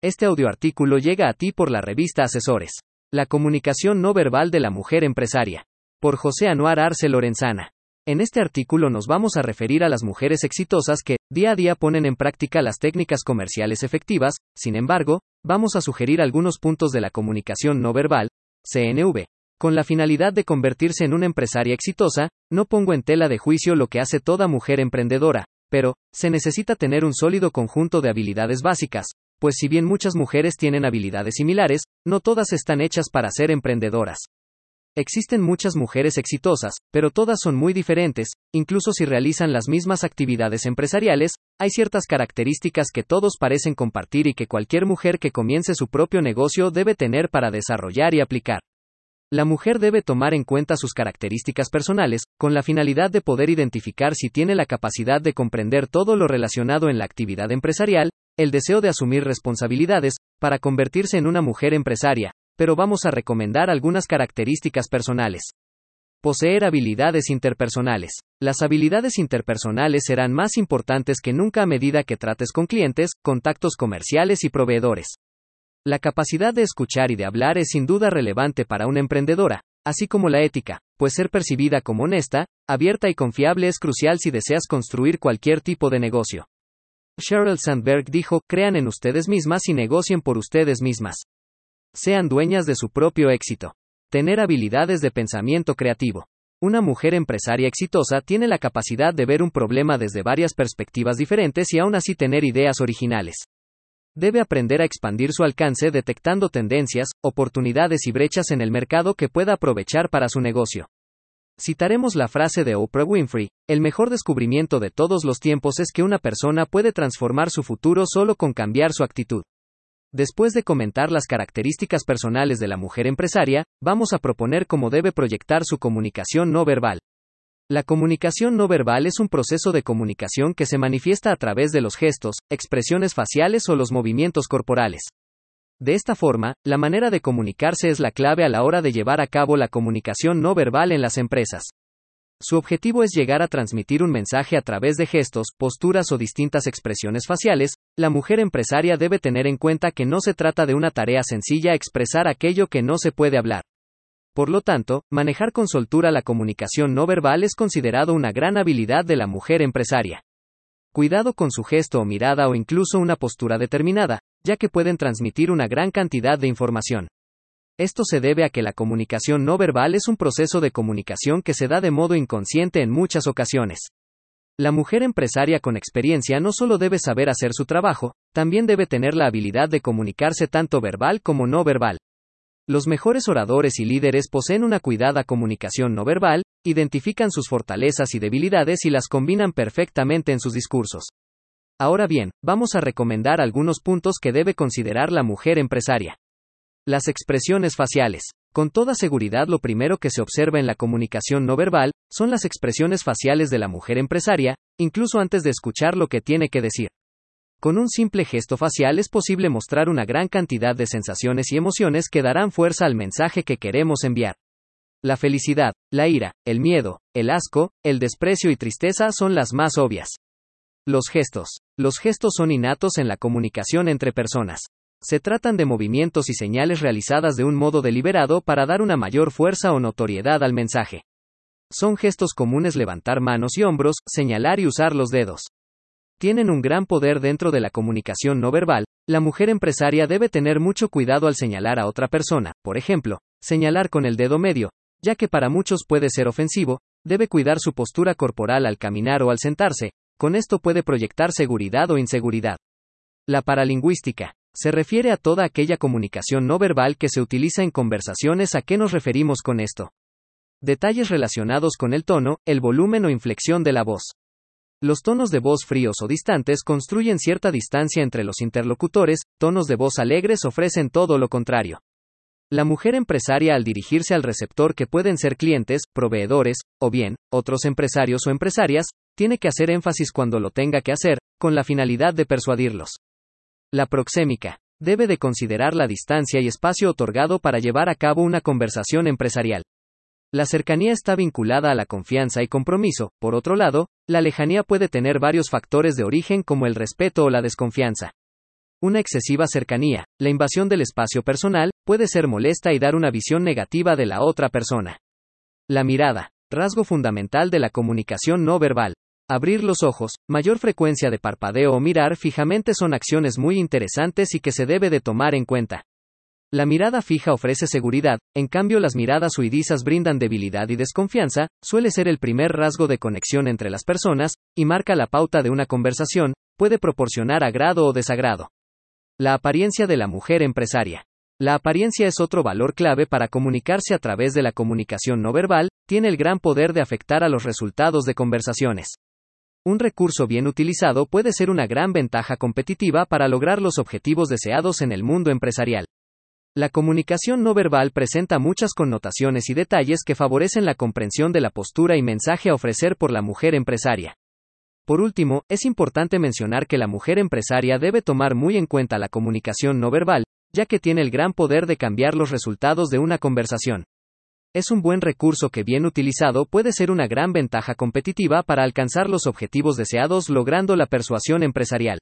Este audioartículo llega a ti por la revista Asesores. La comunicación no verbal de la mujer empresaria. Por José Anuar Arce Lorenzana. En este artículo nos vamos a referir a las mujeres exitosas que, día a día, ponen en práctica las técnicas comerciales efectivas, sin embargo, vamos a sugerir algunos puntos de la comunicación no verbal, CNV. Con la finalidad de convertirse en una empresaria exitosa, no pongo en tela de juicio lo que hace toda mujer emprendedora, pero, se necesita tener un sólido conjunto de habilidades básicas, pues si bien muchas mujeres tienen habilidades similares, no todas están hechas para ser emprendedoras. Existen muchas mujeres exitosas, pero todas son muy diferentes, incluso si realizan las mismas actividades empresariales, hay ciertas características que todos parecen compartir y que cualquier mujer que comience su propio negocio debe tener para desarrollar y aplicar. La mujer debe tomar en cuenta sus características personales, con la finalidad de poder identificar si tiene la capacidad de comprender todo lo relacionado en la actividad empresarial, el deseo de asumir responsabilidades, para convertirse en una mujer empresaria, pero vamos a recomendar algunas características personales. Poseer habilidades interpersonales. Las habilidades interpersonales serán más importantes que nunca a medida que trates con clientes, contactos comerciales y proveedores. La capacidad de escuchar y de hablar es sin duda relevante para una emprendedora, así como la ética, pues ser percibida como honesta, abierta y confiable es crucial si deseas construir cualquier tipo de negocio. Sheryl Sandberg dijo, crean en ustedes mismas y negocien por ustedes mismas. Sean dueñas de su propio éxito. Tener habilidades de pensamiento creativo. Una mujer empresaria exitosa tiene la capacidad de ver un problema desde varias perspectivas diferentes y aún así tener ideas originales. Debe aprender a expandir su alcance detectando tendencias, oportunidades y brechas en el mercado que pueda aprovechar para su negocio. Citaremos la frase de Oprah Winfrey, el mejor descubrimiento de todos los tiempos es que una persona puede transformar su futuro solo con cambiar su actitud. Después de comentar las características personales de la mujer empresaria, vamos a proponer cómo debe proyectar su comunicación no verbal. La comunicación no verbal es un proceso de comunicación que se manifiesta a través de los gestos, expresiones faciales o los movimientos corporales. De esta forma, la manera de comunicarse es la clave a la hora de llevar a cabo la comunicación no verbal en las empresas. Su objetivo es llegar a transmitir un mensaje a través de gestos, posturas o distintas expresiones faciales. La mujer empresaria debe tener en cuenta que no se trata de una tarea sencilla expresar aquello que no se puede hablar. Por lo tanto, manejar con soltura la comunicación no verbal es considerado una gran habilidad de la mujer empresaria. Cuidado con su gesto o mirada o incluso una postura determinada, ya que pueden transmitir una gran cantidad de información. Esto se debe a que la comunicación no verbal es un proceso de comunicación que se da de modo inconsciente en muchas ocasiones. La mujer empresaria con experiencia no solo debe saber hacer su trabajo, también debe tener la habilidad de comunicarse tanto verbal como no verbal. Los mejores oradores y líderes poseen una cuidada comunicación no verbal, identifican sus fortalezas y debilidades y las combinan perfectamente en sus discursos. Ahora bien, vamos a recomendar algunos puntos que debe considerar la mujer empresaria. Las expresiones faciales. Con toda seguridad lo primero que se observa en la comunicación no verbal, son las expresiones faciales de la mujer empresaria, incluso antes de escuchar lo que tiene que decir. Con un simple gesto facial es posible mostrar una gran cantidad de sensaciones y emociones que darán fuerza al mensaje que queremos enviar. La felicidad, la ira, el miedo, el asco, el desprecio y tristeza son las más obvias. Los gestos. Los gestos son innatos en la comunicación entre personas. Se tratan de movimientos y señales realizadas de un modo deliberado para dar una mayor fuerza o notoriedad al mensaje. Son gestos comunes levantar manos y hombros, señalar y usar los dedos. Tienen un gran poder dentro de la comunicación no verbal. La mujer empresaria debe tener mucho cuidado al señalar a otra persona, por ejemplo, señalar con el dedo medio, ya que para muchos puede ser ofensivo, debe cuidar su postura corporal al caminar o al sentarse, con esto puede proyectar seguridad o inseguridad. La paralingüística. Se refiere a toda aquella comunicación no verbal que se utiliza en conversaciones. ¿A qué nos referimos con esto? Detalles relacionados con el tono, el volumen o inflexión de la voz. Los tonos de voz fríos o distantes construyen cierta distancia entre los interlocutores, tonos de voz alegres ofrecen todo lo contrario. La mujer empresaria al dirigirse al receptor que pueden ser clientes, proveedores, o bien, otros empresarios o empresarias, tiene que hacer énfasis cuando lo tenga que hacer, con la finalidad de persuadirlos. La proxémica. Debe de considerar la distancia y espacio otorgado para llevar a cabo una conversación empresarial. La cercanía está vinculada a la confianza y compromiso, por otro lado, la lejanía puede tener varios factores de origen como el respeto o la desconfianza. Una excesiva cercanía, la invasión del espacio personal, puede ser molesta y dar una visión negativa de la otra persona. La mirada, rasgo fundamental de la comunicación no verbal. Abrir los ojos, mayor frecuencia de parpadeo o mirar fijamente son acciones muy interesantes y que se debe de tomar en cuenta. La mirada fija ofrece seguridad, en cambio las miradas huidizas brindan debilidad y desconfianza, suele ser el primer rasgo de conexión entre las personas, y marca la pauta de una conversación, puede proporcionar agrado o desagrado. La apariencia de la mujer empresaria. La apariencia es otro valor clave para comunicarse a través de la comunicación no verbal, tiene el gran poder de afectar a los resultados de conversaciones. Un recurso bien utilizado puede ser una gran ventaja competitiva para lograr los objetivos deseados en el mundo empresarial. La comunicación no verbal presenta muchas connotaciones y detalles que favorecen la comprensión de la postura y mensaje a ofrecer por la mujer empresaria. Por último, es importante mencionar que la mujer empresaria debe tomar muy en cuenta la comunicación no verbal, ya que tiene el gran poder de cambiar los resultados de una conversación. Es un buen recurso que bien utilizado puede ser una gran ventaja competitiva para alcanzar los objetivos deseados logrando la persuasión empresarial.